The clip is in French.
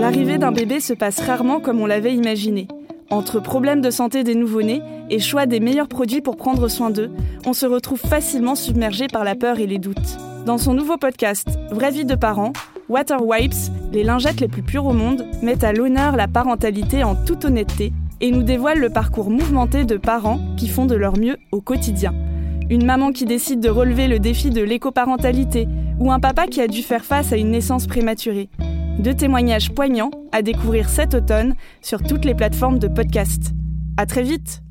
L'arrivée d'un bébé se passe rarement comme on l'avait imaginé. Entre problèmes de santé des nouveau-nés et choix des meilleurs produits pour prendre soin d'eux, on se retrouve facilement submergé par la peur et les doutes. Dans son nouveau podcast Vraie vie de parents, Water Wipes, les lingettes les plus pures au monde, met à l'honneur la parentalité en toute honnêteté et nous dévoile le parcours mouvementé de parents qui font de leur mieux au quotidien. Une maman qui décide de relever le défi de l'écoparentalité ou un papa qui a dû faire face à une naissance prématurée. Deux témoignages poignants à découvrir cet automne sur toutes les plateformes de podcast. À très vite!